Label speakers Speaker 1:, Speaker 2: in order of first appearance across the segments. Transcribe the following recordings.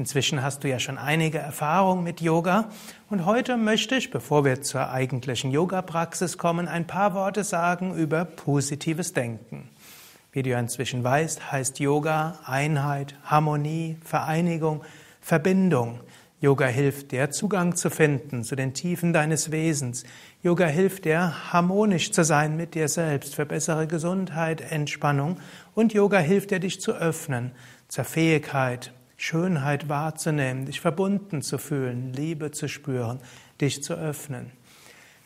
Speaker 1: Inzwischen hast du ja schon einige Erfahrungen mit Yoga und heute möchte ich, bevor wir zur eigentlichen Yoga-Praxis kommen, ein paar Worte sagen über positives Denken. Wie du ja inzwischen weißt, heißt Yoga Einheit, Harmonie, Vereinigung, Verbindung. Yoga hilft dir, Zugang zu finden zu den Tiefen deines Wesens. Yoga hilft dir, harmonisch zu sein mit dir selbst, für bessere Gesundheit, Entspannung. Und Yoga hilft dir, dich zu öffnen zur Fähigkeit, Schönheit wahrzunehmen, dich verbunden zu fühlen, Liebe zu spüren, dich zu öffnen.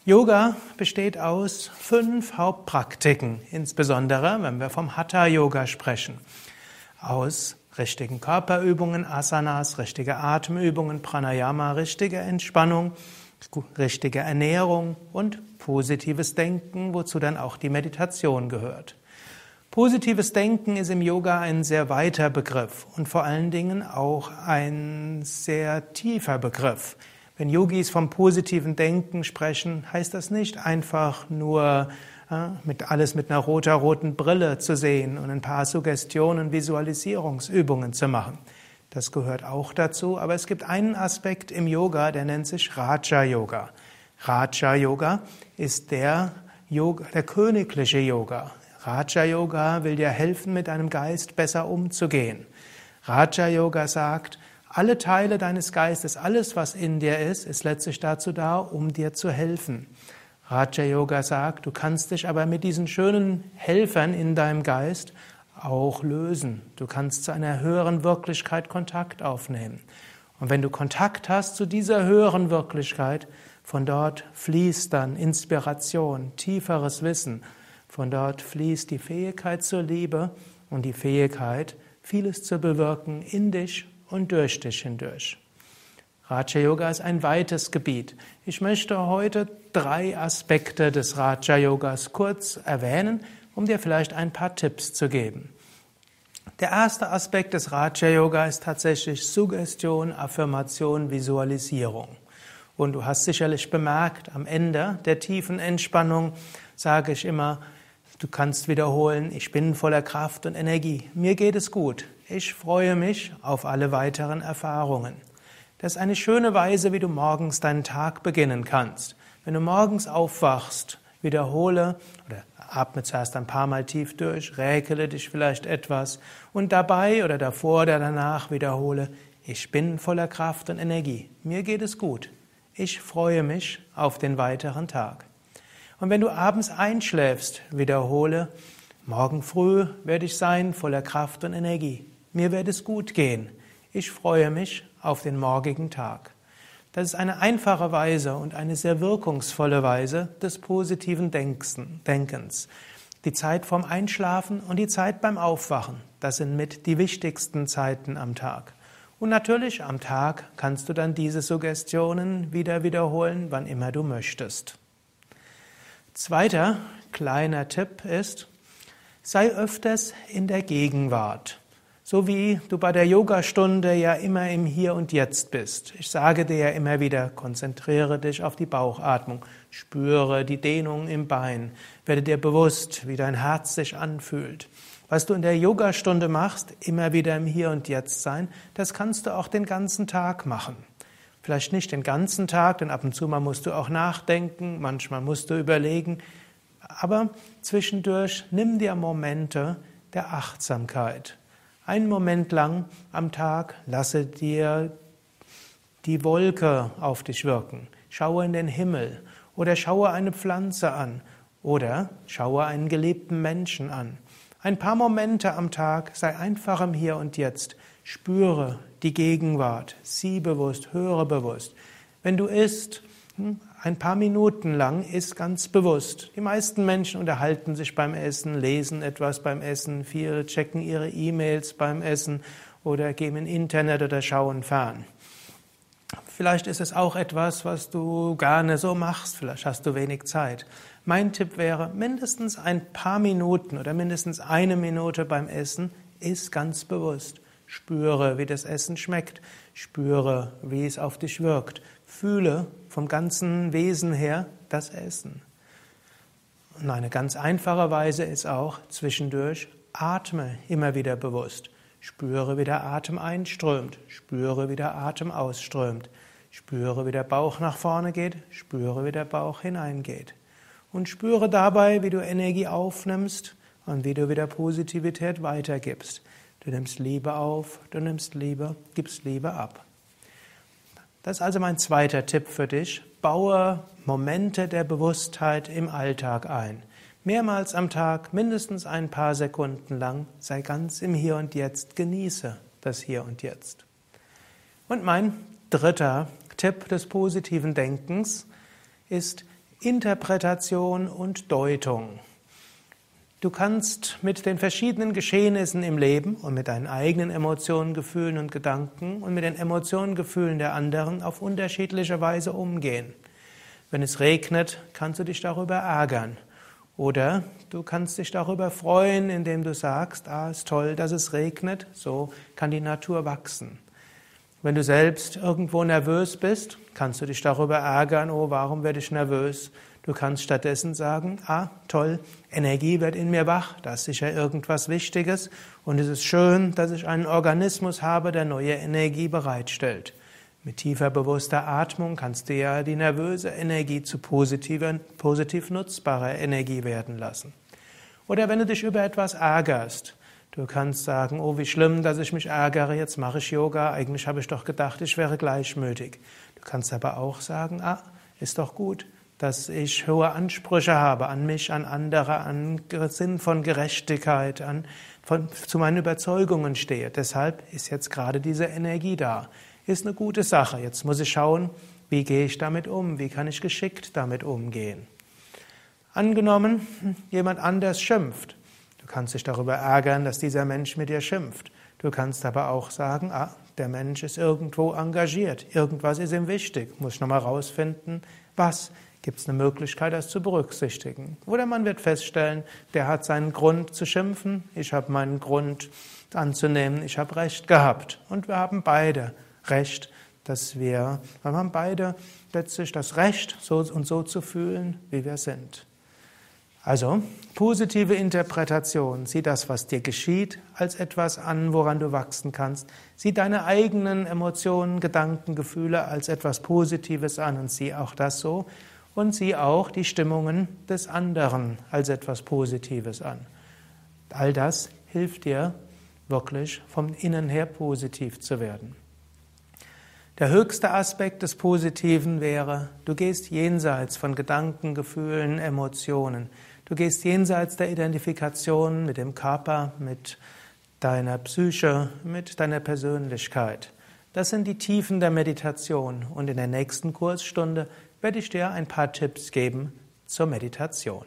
Speaker 1: Yoga besteht aus fünf Hauptpraktiken, insbesondere wenn wir vom Hatha Yoga sprechen. Aus richtigen Körperübungen, Asanas, richtige Atemübungen, Pranayama, richtige Entspannung, richtige Ernährung und positives Denken, wozu dann auch die Meditation gehört. Positives Denken ist im Yoga ein sehr weiter Begriff und vor allen Dingen auch ein sehr tiefer Begriff. Wenn Yogis vom positiven Denken sprechen, heißt das nicht einfach nur äh, mit alles mit einer roter-roten Brille zu sehen und ein paar Suggestionen, Visualisierungsübungen zu machen. Das gehört auch dazu, aber es gibt einen Aspekt im Yoga, der nennt sich Raja Yoga. Raja Yoga ist der Yoga, der königliche Yoga. Raja Yoga will dir helfen, mit deinem Geist besser umzugehen. Raja Yoga sagt, alle Teile deines Geistes, alles, was in dir ist, ist letztlich dazu da, um dir zu helfen. Raja Yoga sagt, du kannst dich aber mit diesen schönen Helfern in deinem Geist auch lösen. Du kannst zu einer höheren Wirklichkeit Kontakt aufnehmen. Und wenn du Kontakt hast zu dieser höheren Wirklichkeit, von dort fließt dann Inspiration, tieferes Wissen. Von dort fließt die Fähigkeit zur Liebe und die Fähigkeit, vieles zu bewirken in dich und durch dich hindurch. Raja Yoga ist ein weites Gebiet. Ich möchte heute drei Aspekte des Raja Yogas kurz erwähnen, um dir vielleicht ein paar Tipps zu geben. Der erste Aspekt des Raja Yoga ist tatsächlich Suggestion, Affirmation, Visualisierung. Und du hast sicherlich bemerkt, am Ende der tiefen Entspannung sage ich immer, du kannst wiederholen, ich bin voller Kraft und Energie, mir geht es gut, ich freue mich auf alle weiteren Erfahrungen. Das ist eine schöne Weise, wie du morgens deinen Tag beginnen kannst. Wenn du morgens aufwachst, wiederhole oder atme zuerst ein paar Mal tief durch, räkele dich vielleicht etwas und dabei oder davor oder danach wiederhole, ich bin voller Kraft und Energie. Mir geht es gut. Ich freue mich auf den weiteren Tag. Und wenn du abends einschläfst, wiederhole, morgen früh werde ich sein voller Kraft und Energie. Mir wird es gut gehen. Ich freue mich auf den morgigen Tag. Das ist eine einfache Weise und eine sehr wirkungsvolle Weise des positiven Denkens. Die Zeit vorm Einschlafen und die Zeit beim Aufwachen, das sind mit die wichtigsten Zeiten am Tag. Und natürlich am Tag kannst du dann diese Suggestionen wieder wiederholen, wann immer du möchtest. Zweiter kleiner Tipp ist, sei öfters in der Gegenwart. So wie du bei der Yogastunde ja immer im Hier und Jetzt bist. Ich sage dir ja immer wieder, konzentriere dich auf die Bauchatmung, spüre die Dehnung im Bein, werde dir bewusst, wie dein Herz sich anfühlt. Was du in der Yogastunde machst, immer wieder im Hier und Jetzt sein, das kannst du auch den ganzen Tag machen. Vielleicht nicht den ganzen Tag, denn ab und zu mal musst du auch nachdenken, manchmal musst du überlegen, aber zwischendurch nimm dir Momente der Achtsamkeit. Einen Moment lang am Tag lasse dir die Wolke auf dich wirken. Schaue in den Himmel oder schaue eine Pflanze an oder schaue einen geliebten Menschen an. Ein paar Momente am Tag sei einfach im Hier und Jetzt. Spüre die Gegenwart, sieh bewusst, höre bewusst. Wenn du isst, hm, ein paar Minuten lang ist ganz bewusst. Die meisten Menschen unterhalten sich beim Essen, lesen etwas beim Essen, viele checken ihre E-Mails beim Essen oder gehen im Internet oder schauen fern. Vielleicht ist es auch etwas, was du gerne so machst, vielleicht hast du wenig Zeit. Mein Tipp wäre, mindestens ein paar Minuten oder mindestens eine Minute beim Essen ist ganz bewusst. Spüre, wie das Essen schmeckt. Spüre, wie es auf dich wirkt. Fühle vom ganzen Wesen her das Essen. Und eine ganz einfache Weise ist auch zwischendurch atme immer wieder bewusst. Spüre, wie der Atem einströmt. Spüre, wie der Atem ausströmt. Spüre, wie der Bauch nach vorne geht. Spüre, wie der Bauch hineingeht. Und spüre dabei, wie du Energie aufnimmst und wie du wieder Positivität weitergibst. Du nimmst Liebe auf, du nimmst Liebe, gibst Liebe ab. Das ist also mein zweiter Tipp für dich. Baue Momente der Bewusstheit im Alltag ein. Mehrmals am Tag, mindestens ein paar Sekunden lang, sei ganz im Hier und Jetzt, genieße das Hier und Jetzt. Und mein dritter Tipp des positiven Denkens ist Interpretation und Deutung. Du kannst mit den verschiedenen Geschehnissen im Leben und mit deinen eigenen Emotionen, Gefühlen und Gedanken und mit den Emotionen, Gefühlen der anderen auf unterschiedliche Weise umgehen. Wenn es regnet, kannst du dich darüber ärgern. Oder du kannst dich darüber freuen, indem du sagst, ah, ist toll, dass es regnet, so kann die Natur wachsen. Wenn du selbst irgendwo nervös bist, kannst du dich darüber ärgern, oh, warum werde ich nervös? Du kannst stattdessen sagen, ah, toll, Energie wird in mir wach, da ist sicher irgendwas Wichtiges und es ist schön, dass ich einen Organismus habe, der neue Energie bereitstellt. Mit tiefer bewusster Atmung kannst du ja die nervöse Energie zu positiver, positiv nutzbarer Energie werden lassen. Oder wenn du dich über etwas ärgerst, du kannst sagen, oh, wie schlimm, dass ich mich ärgere, jetzt mache ich Yoga, eigentlich habe ich doch gedacht, ich wäre gleichmütig. Du kannst aber auch sagen, ah, ist doch gut, dass ich hohe Ansprüche habe an mich, an andere, an Sinn von Gerechtigkeit, an, von, zu meinen Überzeugungen stehe. Deshalb ist jetzt gerade diese Energie da ist eine gute Sache. Jetzt muss ich schauen, wie gehe ich damit um? Wie kann ich geschickt damit umgehen? Angenommen, jemand anders schimpft. Du kannst dich darüber ärgern, dass dieser Mensch mit dir schimpft. Du kannst aber auch sagen, ah, der Mensch ist irgendwo engagiert, irgendwas ist ihm wichtig, muss ich nochmal rausfinden, was. Gibt es eine Möglichkeit, das zu berücksichtigen? Oder man wird feststellen, der hat seinen Grund zu schimpfen, ich habe meinen Grund anzunehmen, ich habe Recht gehabt. Und wir haben beide Recht, dass wir, wir haben beide letztlich das Recht, so und so zu fühlen, wie wir sind. Also, positive Interpretation. Sieh das, was dir geschieht, als etwas an, woran du wachsen kannst. Sieh deine eigenen Emotionen, Gedanken, Gefühle als etwas Positives an und sieh auch das so. Und sieh auch die Stimmungen des anderen als etwas Positives an. All das hilft dir wirklich vom Innen her positiv zu werden. Der höchste Aspekt des Positiven wäre, du gehst jenseits von Gedanken, Gefühlen, Emotionen. Du gehst jenseits der Identifikation mit dem Körper, mit deiner Psyche, mit deiner Persönlichkeit. Das sind die Tiefen der Meditation und in der nächsten Kursstunde werde ich dir ein paar Tipps geben zur Meditation.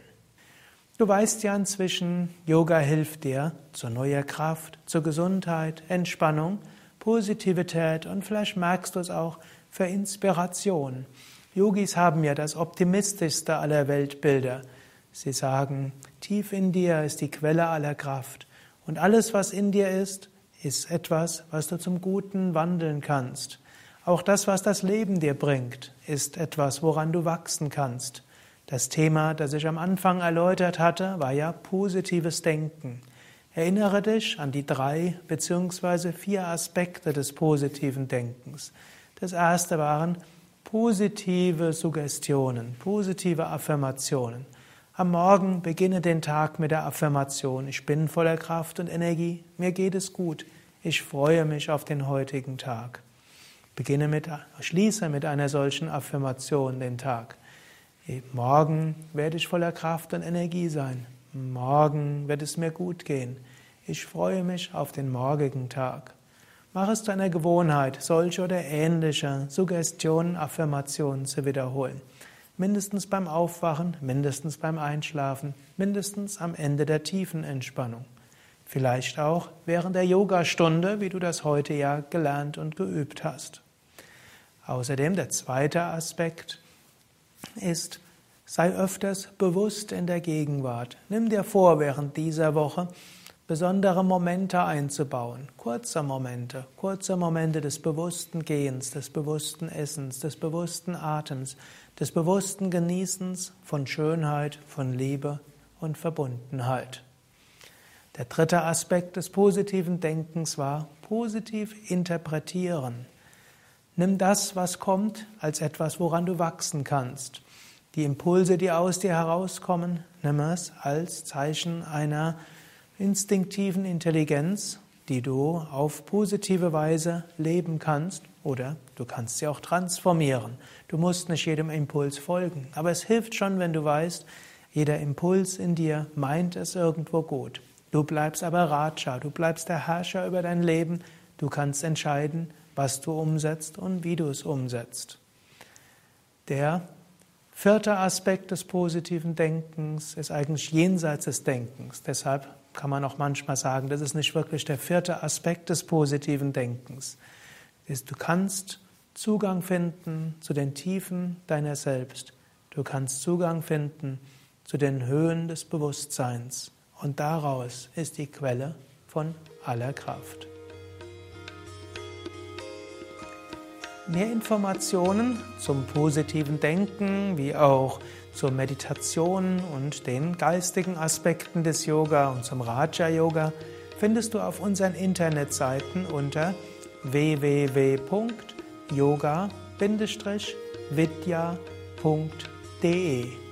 Speaker 1: Du weißt ja inzwischen, Yoga hilft dir zur neuer Kraft, zur Gesundheit, Entspannung, Positivität und vielleicht merkst du es auch für Inspiration. Yogis haben ja das optimistischste aller Weltbilder. Sie sagen, tief in dir ist die Quelle aller Kraft und alles, was in dir ist, ist etwas, was du zum Guten wandeln kannst. Auch das, was das Leben dir bringt, ist etwas, woran du wachsen kannst. Das Thema, das ich am Anfang erläutert hatte, war ja positives Denken. Erinnere dich an die drei beziehungsweise vier Aspekte des positiven Denkens. Das erste waren positive Suggestionen, positive Affirmationen. Am Morgen beginne den Tag mit der Affirmation, ich bin voller Kraft und Energie, mir geht es gut, ich freue mich auf den heutigen Tag. Beginne mit, schließe mit einer solchen Affirmation den Tag. Morgen werde ich voller Kraft und Energie sein. Morgen wird es mir gut gehen. Ich freue mich auf den morgigen Tag. Mach es zu einer Gewohnheit, solche oder ähnliche Suggestionen, Affirmationen zu wiederholen. Mindestens beim Aufwachen, mindestens beim Einschlafen, mindestens am Ende der tiefen Entspannung. Vielleicht auch während der Yogastunde, wie du das heute ja gelernt und geübt hast. Außerdem der zweite Aspekt ist, sei öfters bewusst in der Gegenwart. Nimm dir vor, während dieser Woche besondere Momente einzubauen, kurze Momente, kurze Momente des bewussten Gehens, des bewussten Essens, des bewussten Atems, des bewussten Genießens von Schönheit, von Liebe und Verbundenheit. Der dritte Aspekt des positiven Denkens war positiv interpretieren. Nimm das, was kommt, als etwas, woran du wachsen kannst. Die Impulse, die aus dir herauskommen, nimm es als Zeichen einer instinktiven Intelligenz, die du auf positive Weise leben kannst oder du kannst sie auch transformieren. Du musst nicht jedem Impuls folgen, aber es hilft schon, wenn du weißt, jeder Impuls in dir meint es irgendwo gut. Du bleibst aber Raja, du bleibst der Herrscher über dein Leben, du kannst entscheiden, was du umsetzt und wie du es umsetzt. Der vierte Aspekt des positiven Denkens ist eigentlich jenseits des Denkens. Deshalb kann man auch manchmal sagen, das ist nicht wirklich der vierte Aspekt des positiven Denkens. Du kannst Zugang finden zu den Tiefen deiner selbst. Du kannst Zugang finden zu den Höhen des Bewusstseins. Und daraus ist die Quelle von aller Kraft. Mehr Informationen zum positiven Denken wie auch zur Meditation und den geistigen Aspekten des Yoga und zum Raja Yoga findest du auf unseren Internetseiten unter www.yoga-vidya.de